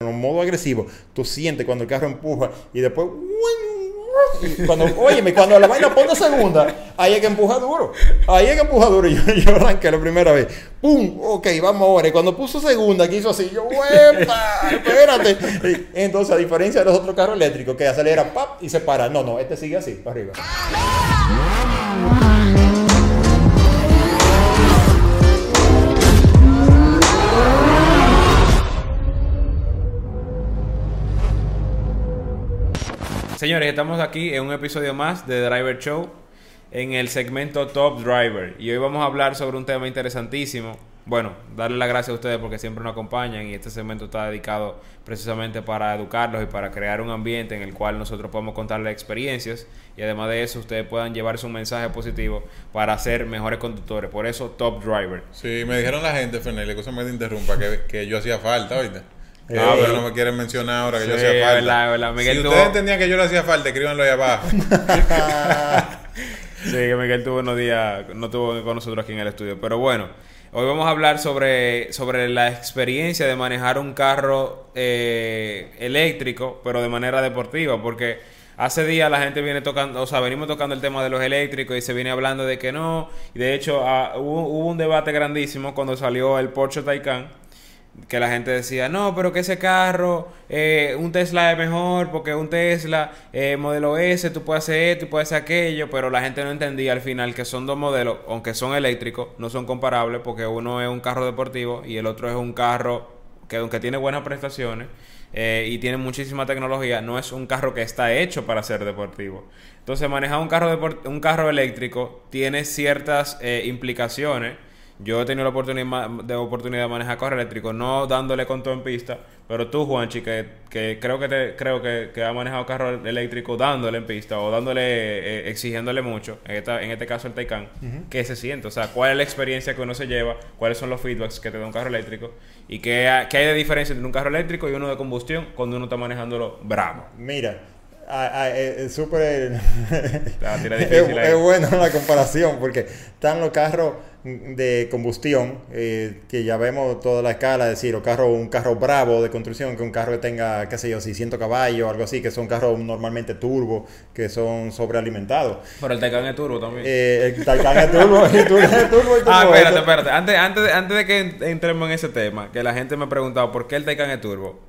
en modo agresivo, tú sientes cuando el carro empuja y después cuando, óyeme, cuando la vaina pone segunda, ahí hay que empujar duro. Ahí hay que empujar duro. Yo, yo arranqué la primera vez. ¡Pum! Ok, vamos ahora. Y cuando puso segunda, que hizo así, yo, ¡huepa! Espérate. Entonces, a diferencia de los otros carros eléctricos que acelera, ¡pap! y se para. No, no, este sigue así, para arriba. Señores, estamos aquí en un episodio más de Driver Show en el segmento Top Driver y hoy vamos a hablar sobre un tema interesantísimo. Bueno, darle las gracias a ustedes porque siempre nos acompañan y este segmento está dedicado precisamente para educarlos y para crear un ambiente en el cual nosotros podemos contarles experiencias y además de eso ustedes puedan llevarse un mensaje positivo para ser mejores conductores. Por eso Top Driver. Sí, me dijeron la gente, Fernel, cosa me interrumpa, que, que yo hacía falta ahorita. Ah, pero no me quieren mencionar ahora que yo hacía falta. Verdad, verdad. Miguel si ustedes entendían que yo le hacía falta, escríbanlo ahí abajo. sí, que Miguel tuvo unos días, no estuvo con nosotros aquí en el estudio. Pero bueno, hoy vamos a hablar sobre, sobre la experiencia de manejar un carro eh, eléctrico, pero de manera deportiva, porque hace días la gente viene tocando, o sea, venimos tocando el tema de los eléctricos y se viene hablando de que no. Y de hecho, ah, hubo, hubo, un debate grandísimo cuando salió el Porsche Taycan que la gente decía, no, pero que ese carro, eh, un Tesla es mejor porque un Tesla eh, modelo S, tú puedes hacer esto y puedes hacer aquello, pero la gente no entendía al final que son dos modelos, aunque son eléctricos, no son comparables porque uno es un carro deportivo y el otro es un carro que aunque tiene buenas prestaciones eh, y tiene muchísima tecnología, no es un carro que está hecho para ser deportivo. Entonces manejar un carro, un carro eléctrico tiene ciertas implicaciones yo he tenido la oportunidad de, oportunidad de manejar carro eléctrico, no dándole con todo en pista, pero tú, Juanchi, que, que creo que te, creo que, que ha manejado carro eléctrico dándole en pista o dándole, eh, exigiéndole mucho, en, esta, en este caso el Taycan, ¿qué se siente? O sea, ¿cuál es la experiencia que uno se lleva? ¿Cuáles son los feedbacks que te da un carro eléctrico? ¿Y qué, qué hay de diferencia entre un carro eléctrico y uno de combustión cuando uno está manejándolo bravo? Mira, es súper. es, bueno la comparación porque están los carros de combustión eh, que ya vemos toda la escala, es decir, carro, un carro bravo de construcción, que un carro que tenga, qué sé yo, 600 caballos, algo así, que son carros normalmente turbo, que son sobrealimentados. Pero el Taycan es turbo también. Eh, el Taycan es turbo, y turbo, Ah, espérate, espérate. Antes, antes, antes de que entremos en ese tema, que la gente me ha preguntado por qué el Taycan es turbo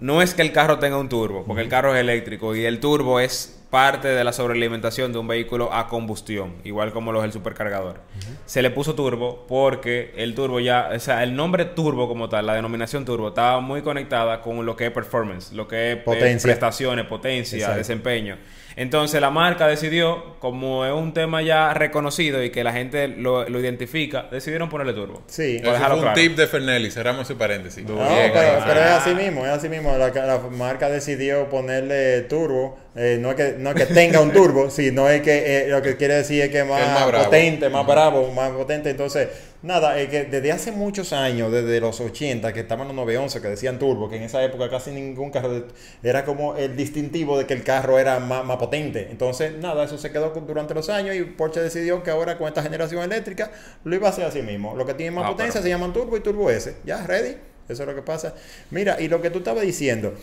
no es que el carro tenga un turbo, porque el carro es eléctrico y el turbo es parte de la sobrealimentación de un vehículo a combustión, igual como lo es el supercargador. Se le puso turbo porque el turbo ya, o sea, el nombre turbo como tal, la denominación turbo, estaba muy conectada con lo que es performance, lo que es eh, prestaciones, potencia, desempeño. Entonces la marca decidió, como es un tema ya reconocido y que la gente lo, identifica, decidieron ponerle turbo. Sí. Eso fue un tip de Fernelli, cerramos ese paréntesis. No, pero, es así mismo, es así mismo. La, marca decidió ponerle turbo. Eh, no, es que, no que tenga un turbo, sino es que eh, lo que quiere decir es que es más, potente, más bravo, más potente. Entonces Nada, es que desde hace muchos años, desde los 80, que estaban los 911 que decían turbo, que en esa época casi ningún carro era como el distintivo de que el carro era más, potente. Entonces, nada, eso se quedó durante los años y Porsche decidió que ahora con esta generación eléctrica lo iba a hacer así mismo. Lo que tiene más ah, potencia se llaman turbo y turbo S. Ya, ready. Eso es lo que pasa. Mira, y lo que tú estabas diciendo,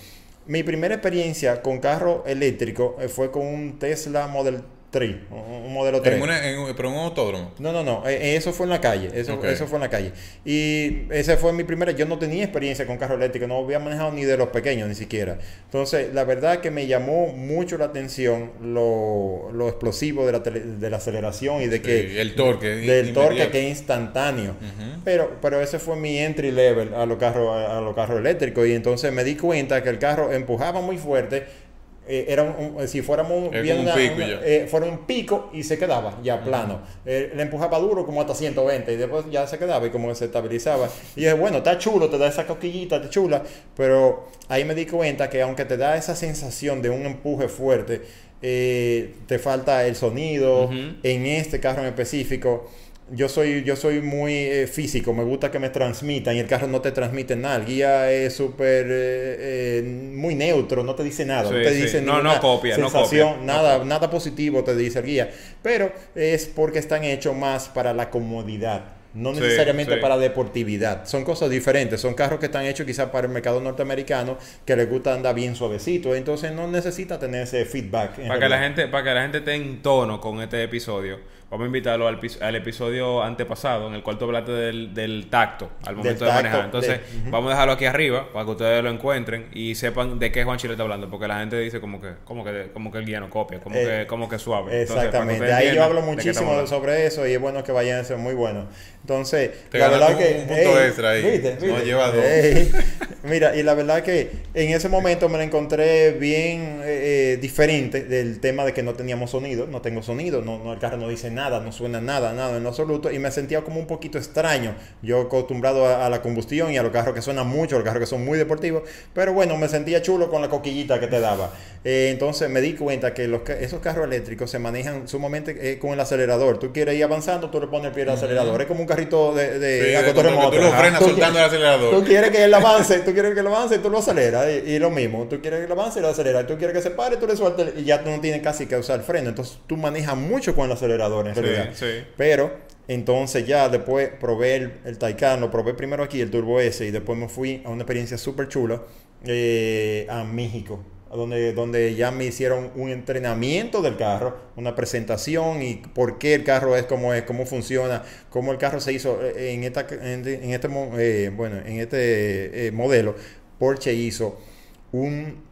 mi primera experiencia con carro eléctrico eh, fue con un Tesla Model un modelo 3. ¿Pero en un autódromo? No, no, no, eh, eso fue en la calle, eso, eso fue en la calle. Y ese fue mi primera, yo no tenía experiencia con carro eléctrico, no había manejado ni de los pequeños ni siquiera. Entonces, la verdad que me llamó mucho la atención lo, lo explosivo de la, de la aceleración y de que... el torque. Del torque que es instantáneo. pero, pero ese fue mi entry level a los carros a, a los carros eléctricos y entonces me di cuenta que el carro empujaba muy fuerte eh, era un, si fuéramos bien un pico, eh, fuera un pico y se quedaba ya plano. Eh, le empujaba duro como hasta 120 y después ya se quedaba y como se estabilizaba. Y dije, bueno, está chulo, te da esa coquillita, está chula, pero ahí me di cuenta que aunque te da esa sensación de un empuje fuerte, te falta el sonido. En este carro en específico yo soy, yo soy muy eh, físico, me gusta que me transmitan y el carro no te transmite nada. El guía es súper, eh, eh, muy neutro, no te dice nada, no te dice no, no copia, sensación, nada, nada positivo te dice el guía. Pero es porque están hechos más para la comodidad no necesariamente para deportividad. Son cosas diferentes, son carros que están hechos quizás para el mercado norteamericano que les gusta andar bien suavecito, entonces no necesita tener ese feedback. Para que, la gente, para que la gente esté en tono con este episodio, vamos a invitarlo al, al episodio antepasado en el cual tú hablaste del, del tacto al momento de manejar. Entonces, vamos a dejarlo aquí arriba para que ustedes lo encuentren y sepan de qué Juan Chile está hablando, porque la gente dice como que como que como que el guía no copia, como que eh, como que suave. Exactamente. Ahí yo hablo muchísimo sobre eso y es bueno que vayan a ser muy bueno. Entonces, la verdad que un punto extra ahí. No lleva dos. mira, y la verdad que en ese momento me la encontré bien eh, eh, diferente del tema de que no teníamos sonido, no tengo sonido, no, no el carro no dice nada, no suena nada, nada en absoluto y me sentía como un poquito extraño. Yo acostumbrado a, la combustión y a los carros que suenan mucho, los carros que son muy deportivos, pero bueno, me sentía chulo con la coquillita que te daba. Eh, entonces me di cuenta que los, esos carros eléctricos se manejan sumamente eh, con el acelerador. Tú quieres ir avanzando, tú le pones el pie al acelerador. Es como un carrito de, de sí, Tú lo frenas soltando el acelerador. Tú quieres que él avance, tú quieres que él avance tú lo aceleras. Y, lo mismo, tú quieres que él avance y lo aceleras. Tú quieres que se pare, tú le sueltas y ya tú no tienes casi que usar el freno. Entonces tú manejas mucho con el acelerador en realidad. Pero entonces ya después probé el, el Taycan, lo probé primero aquí, el Turbo S, y después me fui a una experiencia súper chula eh, a México. Donde, donde ya me hicieron un entrenamiento del carro, una presentación y por qué el carro es como es, cómo funciona, cómo el carro se hizo eh, en, esta, en, este, eh, bueno, en este modelo. Porsche hizo un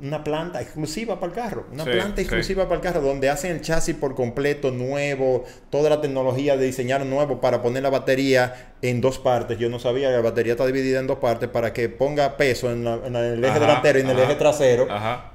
una, planta exclusiva para el carro, una planta exclusiva para el carro, donde hacen el chasis por completo nuevo, toda la tecnología de diseñar nuevo para poner la batería en dos partes. Yo no sabía que la batería está dividida en dos partes para que ponga peso en, el eje delantero y en el eje trasero.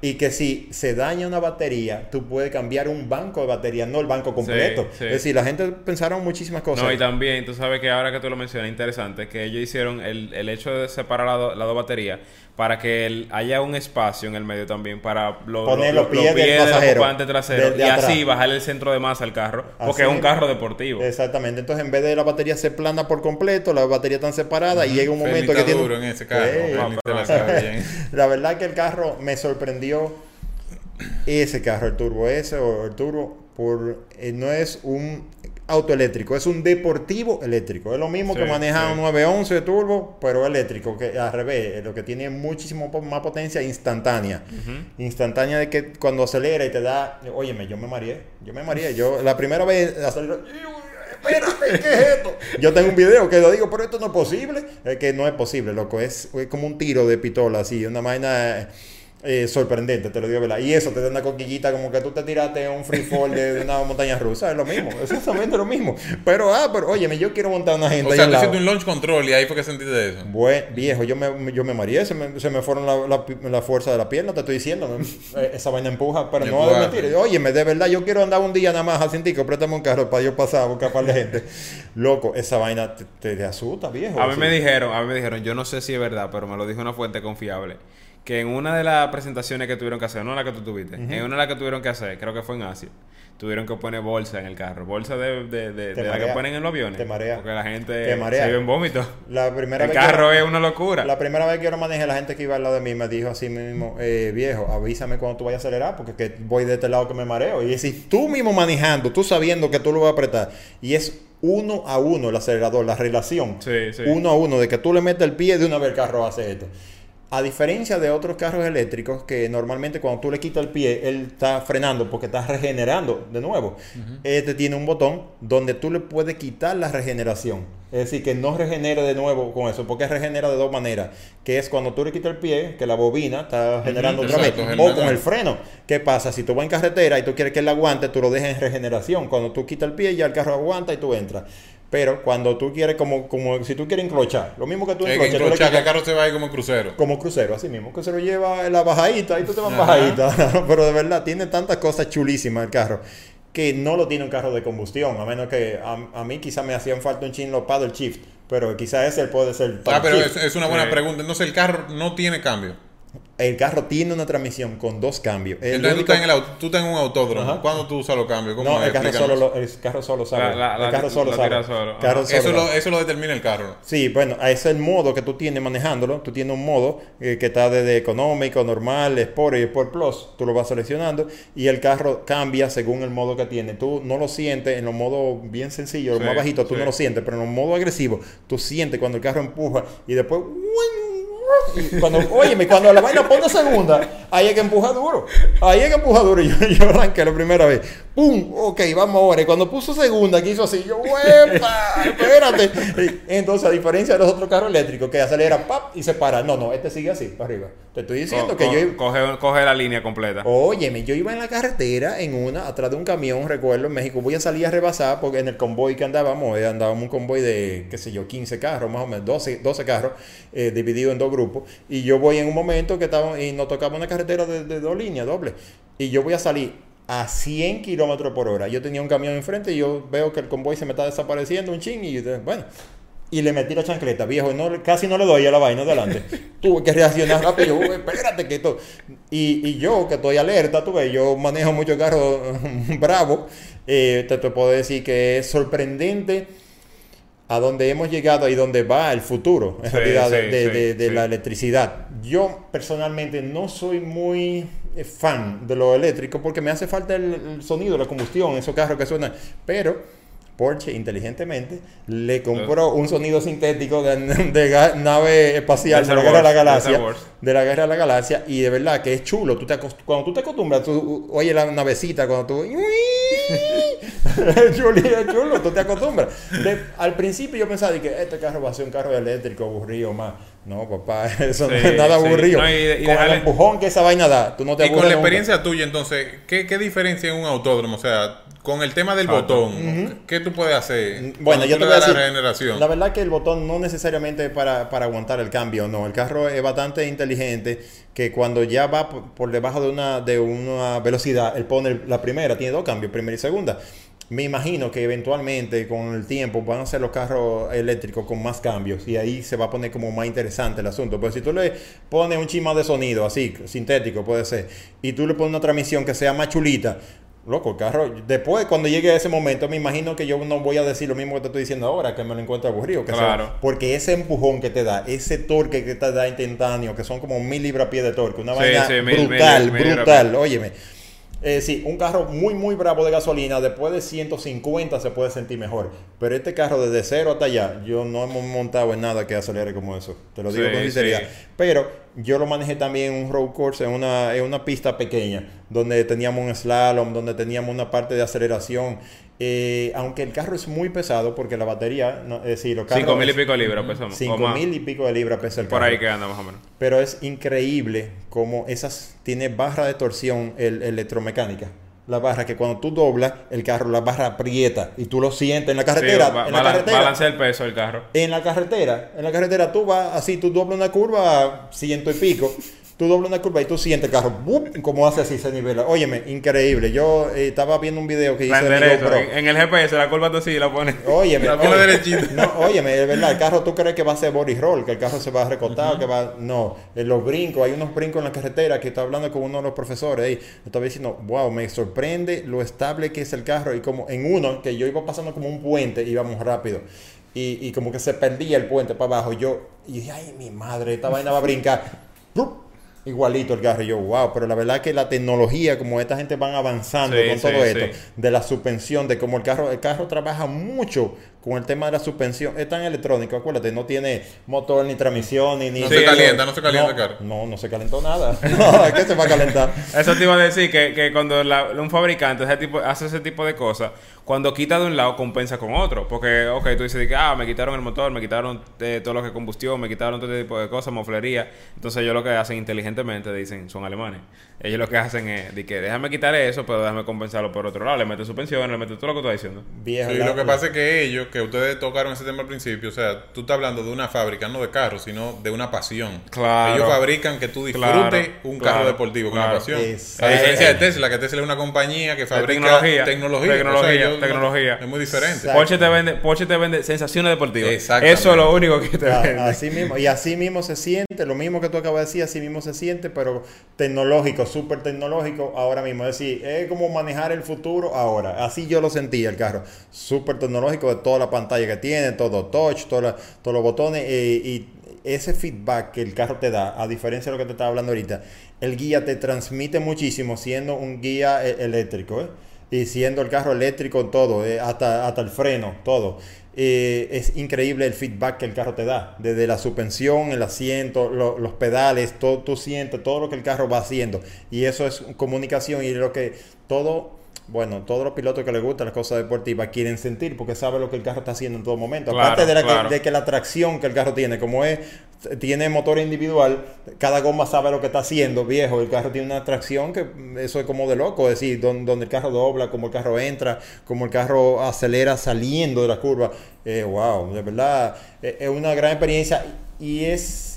Y que si se daña una batería, tú puedes cambiar un banco de batería, no el banco completo. Es decir, la gente pensaron muchísimas cosas. No, y también, tú sabes que ahora que tú lo mencionas, interesante, que ellos hicieron el, el hecho de separar las la dos baterías para que haya un espacio en el medio también para poner los pies, del pasajero, trasero y así bajar el centro de masa al carro, porque es un carro deportivo. Exactamente. Entonces, en vez de la batería se plana por completo, la batería está separada y llega un momento que tiene en ese carro. la verdad que el carro me sorprendió ese carro, el Turbo S o el Turbo por eh, no es un auto eléctrico, es un deportivo eléctrico. Es lo mismo que maneja un 911 turbo, pero eléctrico, que al revés, lo que tiene muchísimo más potencia instantánea. Instantánea de que cuando acelera y te da, óyeme, yo me mareé, yo me mareé, yo la primera vez espérate, ¿qué es esto? Yo tengo un video que lo digo, pero esto no es posible. Es que no es posible, loco, es, es como un tiro de pistola, así, una vaina eh, sorprendente, te lo digo, ¿verdad? Y eso te da una coquillita como que tú te tiraste un free fall de, una montaña rusa, es lo mismo, es exactamente lo mismo. Pero, ah, pero, óyeme, yo quiero montar una gente. O sea, tú hiciste un launch control y ahí fue que sentiste eso. Bueno, viejo, yo me, yo me mareé, se me, se me fueron la, la, fuerza de la pierna, te estoy diciendo. Eh, esa vaina empuja, pero no es mentir. Óyeme, de verdad, yo quiero andar un día nada más a que préstame un carro para yo pasar a buscar para la gente. Loco, esa vaina te, te, asusta, viejo. A mí me dijeron, a mí me dijeron, yo no sé si es verdad, pero me lo dijo una fuente confiable que en una de las presentaciones que tuvieron que hacer, no la que tú tuviste, en una de las que tuvieron que hacer, creo que fue en Asia, tuvieron que poner bolsa en el carro. Bolsa de, de, de, la que ponen en los aviones. Te marea. Porque la gente se vive en vómito. La primera el carro es una locura. La primera vez que yo lo manejé, la gente que iba al lado de mí me dijo así mismo, eh, viejo, avísame cuando tú vayas a acelerar porque que voy de este lado que me mareo. Y si tú mismo manejando, tú sabiendo que tú lo vas a apretar, y es uno a uno el acelerador, la relación. Sí, sí. Uno a uno, de que tú le metes el pie de una vez el carro hace esto. A diferencia de otros carros eléctricos que normalmente cuando tú le quitas el pie, él está frenando porque está regenerando de nuevo. Este tiene un botón donde tú le puedes quitar la regeneración. Es decir, que no regenere de nuevo con eso, porque regenera de dos maneras. Que es cuando tú le quitas el pie, que la bobina está generando otra vez. O con el freno. ¿Qué pasa? Si tú vas en carretera y tú quieres que él aguante, tú lo dejas en regeneración. Cuando tú quitas el pie, ya el carro aguanta y tú entras. Pero cuando tú quieres, como, como si tú quieres enclochar, lo mismo que tú enclochas. Que, el carro se va ahí como crucero. Como crucero, así mismo, que se lo lleva en la bajadita y tú te vas bajadita. Pero de verdad, tiene tantas cosas chulísimas el carro que no lo tiene un carro de combustión, a menos que a, mí quizá me hacían falta un chin los paddle shift, pero quizá ese puede ser. Ah, pero es, una buena pregunta. Entonces el carro no tiene cambio. El carro tiene una transmisión con dos cambios. Entonces tú, estás en el, tú estás en un autódromo. ¿Cuándo tú usas los cambios? no, el carro, solo el carro solo sabe. el carro solo sabe. eso, lo, eso lo determina el carro. Sí, bueno, ese es el modo que tú tienes manejándolo. Tú tienes un modo eh, que está desde económico, normal, Sport y Sport Plus. Tú lo vas seleccionando y el carro cambia según el modo que tiene. Tú no lo sientes en los modos bien sencillos, los más bajitos, tú no lo sientes, pero en los modos agresivos, tú sientes cuando el carro empuja y después cuando, óyeme, cuando la vaina pone segunda, ahí hay que empujar duro. Ahí hay que empujar duro. Y yo, yo arranqué la primera vez. ¡Pum! Ok, vamos ahora. Y cuando puso segunda, que hizo así, yo, ¡huepa! Espérate. Entonces, a diferencia de los otros carros eléctricos que acelera, ¡pap! y se para. No, no, este sigue así, para arriba. Te estoy diciendo que yo. Coge, coge la línea completa. Óyeme, yo iba en la carretera, en una, atrás de un camión, recuerdo, en México. Voy a salir a rebasar porque en el convoy que andábamos, eh, andábamos un convoy de, qué sé yo, 15 carros, más o menos, 12, 12 carros, eh, dividido en dos grupos. Y yo voy en un momento que estaba, y nos tocaba una carretera de, dos líneas, doble. Y yo voy a salir a 100 kilómetros por hora. Yo tenía un camión enfrente y yo veo que el convoy se me está desapareciendo un ching y bueno. Y le metí la chancleta, viejo, no, casi no le doy a la vaina adelante. Tuve que reaccionar rápido, espérate que esto. Y, y, yo, que estoy alerta, tú ves, yo manejo mucho carro bravo, eh, te, te puedo decir que es sorprendente a donde hemos llegado y donde va el futuro, en realidad, de, la electricidad. Yo personalmente no soy muy eh, fan de lo eléctrico porque me hace falta el, sonido, la combustión, esos carros que suenan, pero Porsche inteligentemente le compró un sonido sintético de, nave espacial de, la Guerra de la Galaxia. De la Guerra de la Galaxia. Y de verdad que es chulo. Tú te cuando tú te acostumbras, tú oyes la navecita, cuando tú... es chulo, tú te acostumbras. al principio yo pensaba que este carro va a ser un carro eléctrico aburrido más. No, papá, eso no es nada aburrido. con el empujón que esa vaina da, tú no te Y con la experiencia tuya, entonces, ¿qué, ¿qué diferencia en un autódromo? O sea, con el tema del botón, ¿qué tú puedes hacer? Bueno, yo te voy a decir, la, la verdad que el botón no necesariamente para, para aguantar el cambio, no. El carro es bastante inteligente que cuando ya va por, debajo de una, de una velocidad, él pone la primera, tiene dos cambios, primera y segunda. Me imagino que eventualmente con el tiempo van a ser los carros eléctricos con más cambios y ahí se va a poner como más interesante el asunto. Pero si tú le pones un chisma de sonido así, sintético puede ser, y tú le pones una transmisión que sea más chulita, Loco, el carro, después cuando llegue a ese momento, me imagino que yo no voy a decir lo mismo que te estoy diciendo ahora, que me lo encuentro aburrido. Que claro. porque ese empujón que te da, ese torque que te da instantáneo, que son como mil libras a pie de torque, una vaina brutal, brutal, óyeme. Eh, sí, un carro muy, muy bravo de gasolina, después de 150 se puede sentir mejor. Pero este carro desde cero hasta allá, yo no hemos montado en nada que acelere como eso. Te lo digo con sinceridad. Pero yo lo manejé también en un road course, en una, en una pista pequeña, donde teníamos un slalom, donde teníamos una parte de aceleración. Eh, aunque el carro es muy pesado, porque la batería, no, los carros... 5 mil y pico de libras pesamos. 5 mil y pico de libras pesa el carro. Por ahí que anda más o menos. Pero es increíble como esas... Tiene barra de torsión el, electromecánica la barra que cuando tú doblas el carro, la barra aprieta y tú lo sientes en la carretera. en la carretera balancea el peso del carro. En la carretera, en la carretera tú vas así, tú doblas una curva a ciento y pico tú doblas una curva y tú sientes el carro, como hace así, se nivela. Óyeme, increíble. Yo eh, estaba viendo un video que hice de En, el GPS, la curva tú sí la pones. Óyeme, la pone derechita. No, óyeme, es verdad, el carro tú crees que va a ser body roll, que el carro se va a recortar, que va. No, en los brincos, hay unos brincos en la carretera que está hablando con uno de los profesores ahí. Estaba diciendo, wow, me sorprende lo estable que es el carro. Y como en uno, que yo iba pasando como un puente, íbamos rápido. Y, y como que se perdía el puente para abajo. Yo, y dije, ay, mi madre, esta vaina va a brincar igualito el carro. Y yo, wow, pero la verdad que la tecnología, como esta gente van avanzando con todo esto, de la suspensión, de cómo el carro, el carro trabaja mucho con el tema de la suspensión. Es tan electrónico, acuérdate, no tiene motor ni transmisión ni... No se calienta, no se calienta el carro. No, no se calentó nada. no, que se va a calentar. Eso te iba a decir que, que cuando un fabricante ese tipo, hace ese tipo de cosas, cuando quita de un lado, compensa con otro. Porque, ok, tú dices que, ah, me quitaron el motor, me quitaron eh, todo lo que es combustión, me quitaron todo tipo de cosas, moflería. Entonces ellos lo que hacen inteligentemente, dicen, son alemanes. Ellos lo que hacen es, de que déjame quitar eso, pero déjame compensarlo por otro lado. Le mete suspensión, le mete todo lo que tú estás diciendo. y lo que pasa es que ellos que ustedes tocaron ese tema al principio, o sea, tú estás hablando de una fábrica, no de carros, sino de una pasión. Claro. Ellos fabrican que tú disfrutes un carro deportivo con una pasión. A diferencia de Tesla, que Tesla es una compañía que fabrica tecnología. Tecnología. tecnología, Es muy diferente. Porsche te, vende, Porsche te vende sensaciones deportivas. Eso es lo único que te vende. Así mismo. Y así mismo se siente, lo mismo que tú acabas de decir, así mismo se siente, pero tecnológico, súper tecnológico ahora mismo. Es decir, es como manejar el futuro ahora. Así yo lo sentía el carro. Súper tecnológico de toda la pantalla que tiene, todo touch, todos los botones eh, y ese feedback que el carro te da, a diferencia de lo que te estaba hablando ahorita, el guía te transmite muchísimo siendo un guía eh, eléctrico, ¿eh? Y siendo el carro eléctrico todo, hasta, hasta el freno, todo. es increíble el feedback que el carro te da, desde la suspensión, el asiento, los pedales, todo, tú sientes todo lo que el carro va haciendo. Y eso es comunicación y lo que todo bueno, todos los pilotos que les gustan las cosas deportivas quieren sentir porque sabe lo que el carro está haciendo en todo momento. Aparte de, la que, de que la tracción que el carro tiene, como es, tiene motor individual, cada goma sabe lo que está haciendo, viejo. El carro tiene una tracción que eso es como de loco, es decir, donde, el carro dobla, como el carro entra, como el carro acelera saliendo de la curva. Eh, wow, de verdad, eh, es una gran experiencia y es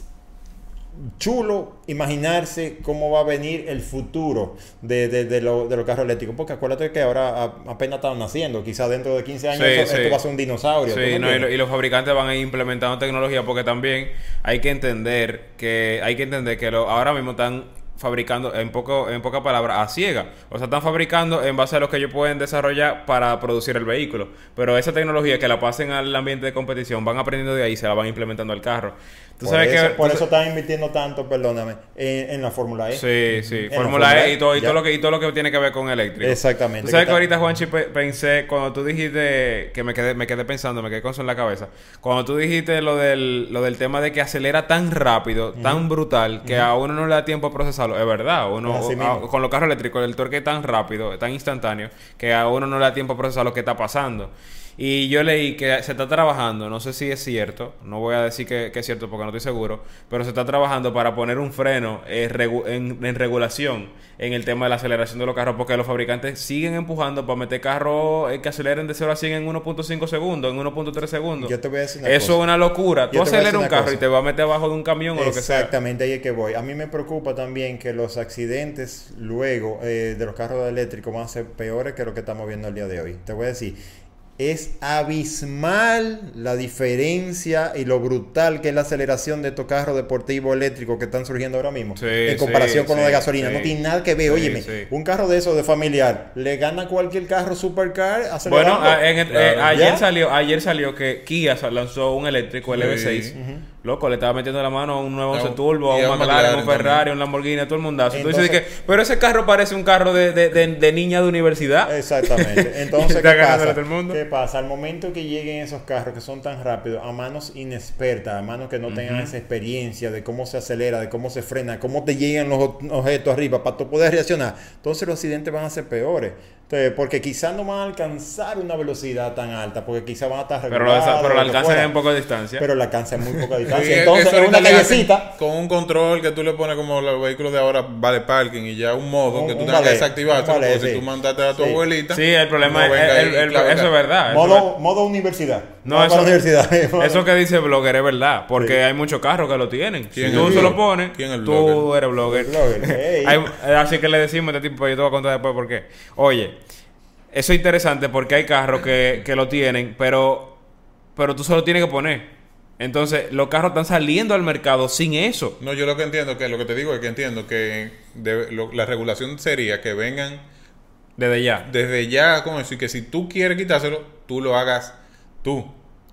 chulo imaginarse cómo va a venir el futuro de, de, de, lo, de los carros eléctricos. Porque acuérdate que ahora apenas están naciendo. Quizás dentro de 15 años esto va a ser un dinosaurio. Sí, no, y, los fabricantes van a ir implementando tecnología porque también hay que entender que hay que entender que lo, ahora mismo están fabricando, en poco en pocas palabras, a ciega. O sea, están fabricando en base a lo que ellos pueden desarrollar para producir el vehículo. Pero esa tecnología que la pasen al ambiente de competición, van aprendiendo de ahí y se la van implementando al carro. ¿Tú por sabes eso, que, por eso están invirtiendo tanto, perdóname, en, la Fórmula E. Sí, sí, Fórmula E y todo, y todo, lo que, y todo lo que tiene que ver con eléctrico. Exactamente. Tú sabes que, ahorita, Juanchi, pensé, cuando tú dijiste, que me quedé, me quedé pensando, me quedé con eso en la cabeza, cuando tú dijiste lo del, lo del tema de que acelera tan rápido, tan brutal, que a uno no le da tiempo a procesarlo, es verdad, uno, con los carros eléctricos, el torque es tan rápido, tan instantáneo, que a uno no le da tiempo a procesar lo que está pasando. Y yo leí que se está trabajando, no sé si es cierto, no voy a decir que, es cierto porque no estoy seguro, pero se está trabajando para poner un freno eh, en, regulación en el tema de la aceleración de los carros, porque los fabricantes siguen empujando para meter carros eh, que aceleren de 0 a 100 en 1.5 segundos, en 1.3 segundos. Yo te voy a decir Eso es una locura. Tú aceleras un carro y te va a meter abajo de un camión o lo que sea. Exactamente, ahí es que voy. A mí me preocupa también que los accidentes luego eh, de los carros eléctricos van a ser peores que lo que estamos viendo el día de hoy. Te voy a decir es abismal la diferencia y lo brutal que es la aceleración de estos carros deportivos eléctricos que están surgiendo ahora mismo en comparación con los de gasolina. no tiene nada que ver. Óyeme, un carro de esos de familiar le gana cualquier carro supercar Bueno, eh, ayer salió ayer salió que Kia lanzó un eléctrico, el EV6. Loco, le estaba metiendo la mano a un nuevo no, Turbo, a un McLaren, a un Ferrari, a un Lamborghini, a todo el mundazo. Entonces, que, pero ese carro parece un carro de, de, de, niña de universidad. Exactamente. Entonces, ¿qué pasa? ¿qué pasa? Al momento que lleguen esos carros que son tan rápidos, a manos inexpertas, a manos que no tengan esa experiencia de cómo se acelera, de cómo se frena, cómo te llegan los objetos arriba para tú poder reaccionar, entonces los accidentes van a ser peores porque quizás no van a alcanzar una velocidad tan alta, porque quizás van a estar Pero, pero la alcanzan en poca distancia. Pero la alcanzan en muy poca distancia. Entonces, es una callecita. Con un control que tú le pones como los vehículos de ahora, vale parking, y ya un modo que tú tengas que desactivar. Vale, si tú mandaste a tu abuelita. Sí, el problema es. eso es verdad. Modo, modo universidad. No, eso, universidad. eso que dice blogger es verdad, porque hay muchos carros que lo tienen. Si tú se lo pones, tú eres blogger. así que le decimos a este tipo, yo te voy a contar después por qué. Oye, eso es interesante porque hay carros que, que lo tienen, pero, pero tú solo tienes que poner. Entonces, los carros están saliendo al mercado sin eso. No, yo lo que entiendo, que lo que te digo es que entiendo que la regulación sería que vengan desde ya. Desde ya con eso y que si tú quieres quitárselo, tú lo hagas tú.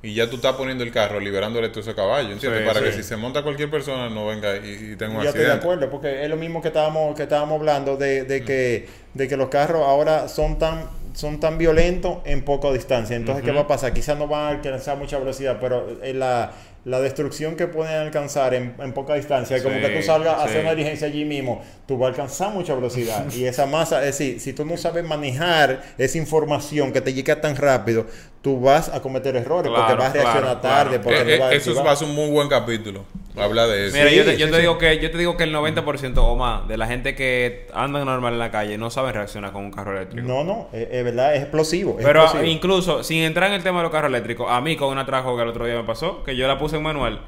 Y ya tú estás poniendo el carro, liberándole todo ese caballo, ¿entiendes? Para que si se monta cualquier persona no venga y, tenga un ya estoy de acuerdo, porque es lo mismo que estábamos, que estábamos hablando de, de que, de que los carros ahora son tan son tan violentos en poca distancia. Entonces, ¿qué va a pasar? Quizás no van a alcanzar mucha velocidad, pero en la, la destrucción que pueden alcanzar en, poca distancia, como que tú salgas a hacer una diligencia allí mismo, tú vas a alcanzar mucha velocidad. y esa masa, es decir, si tú no sabes manejar esa información que te llega tan rápido, tú vas a cometer errores porque vas a reaccionar tarde. Porque eh, no eso va a ser un muy buen capítulo. Habla de eso. Mira, yo, te, digo que, yo te digo que el 90% o más de la gente que anda normal en la calle no sabe reaccionar con un carro eléctrico. No, no, es, verdad, es explosivo. Pero explosivo. incluso, sin entrar en el tema de los carros eléctricos, a mí con una trajo que el otro día me pasó, que yo la puse en manual,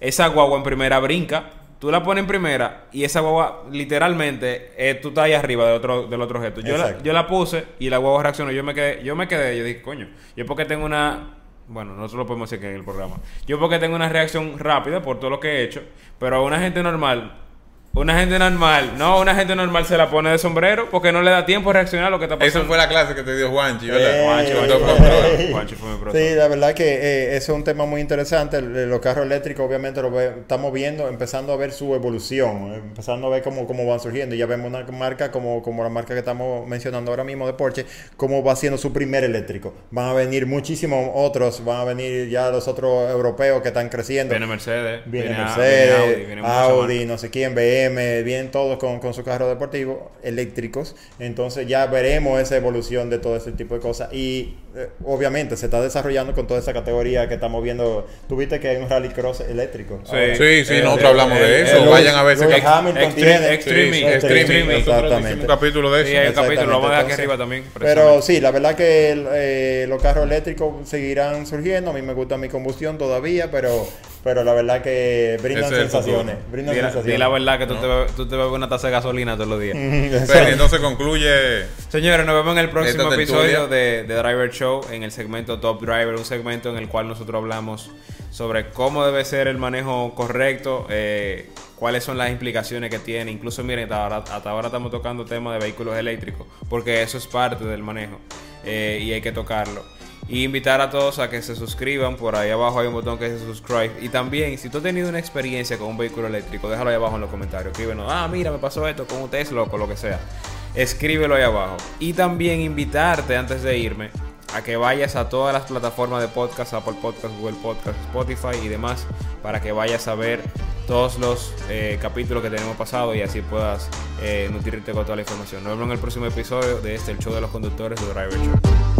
esa guagua en primera brinca Tú la pones en primera y esa guagua literalmente eh, tú estás ahí arriba del otro, del otro objeto. Yo la, yo la, puse y la guagua reaccionó. Yo me quedé, yo me quedé, yo dije, coño, yo porque tengo una. Bueno, nosotros lo podemos decir que en el programa. Yo porque tengo una reacción rápida por todo lo que he hecho, pero a una gente normal una gente normal, no, una gente normal se la pone de sombrero porque no le da tiempo a reaccionar a lo que está pasando. Eso fue la clase que te dio Juanchi, ¿verdad? Eh, Juanchi, Juanchi, fue mi profesor. Sí, la verdad que eh, eso es un tema muy interesante. Los carros eléctricos, obviamente, lo estamos viendo, empezando a ver su evolución, empezando a ver cómo, cómo van surgiendo. Y ya vemos una marca como, como la marca que estamos mencionando ahora mismo de Porsche, cómo va siendo su primer eléctrico. Van a venir muchísimos otros, van a venir ya los otros europeos que están creciendo. Viene Mercedes, viene, Mercedes, Audi, no sé quién, Vienen todos con, con su carro deportivo eléctricos. Entonces ya veremos esa evolución de todo ese tipo de cosas. Y eh, obviamente se está desarrollando con toda esa categoría que estamos viendo. Tuviste que hay un rallycross eléctrico. Sí, sí, nosotros hablamos de eso. Vayan a ver que Hamilton tiene. Extreme, Exactamente. Un capítulo de eso. Sí, hay un capítulo, lo vamos a dejar aquí arriba también. Pero sí, la verdad que eh, los carros eléctricos seguirán surgiendo. A mí me gusta mi combustión todavía, pero pero la verdad que brindan sensaciones. Brindan sensaciones. Y la verdad que tú, te, tú te bebes una taza de gasolina todos los días. Pero entonces concluye. Señores, nos vemos en el próximo episodio de, de, Driver Show, en el segmento Top Driver, un segmento en el cual nosotros hablamos sobre cómo debe ser el manejo correcto, eh, cuáles son las implicaciones que tiene. Incluso, miren, hasta ahora, estamos tocando temas de vehículos eléctricos, porque eso es parte del manejo eh, y hay que tocarlo. Y invitar a todos a que se suscriban. Por ahí abajo hay un botón que dice subscribe. Y también, si tú has tenido una experiencia con un vehículo eléctrico, déjalo ahí abajo en los comentarios. Escríbenos, ah, mira, me pasó esto con un Tesla o lo que sea. Escríbelo ahí abajo. Y también invitarte antes de irme a que vayas a todas las plataformas de podcast, Apple Podcast, Google Podcast, Spotify y demás, para que vayas a ver todos los eh, capítulos que tenemos pasado y así puedas eh, nutrirte con toda la información. Nos vemos en el próximo episodio de este, el show de los conductores de Driver Show.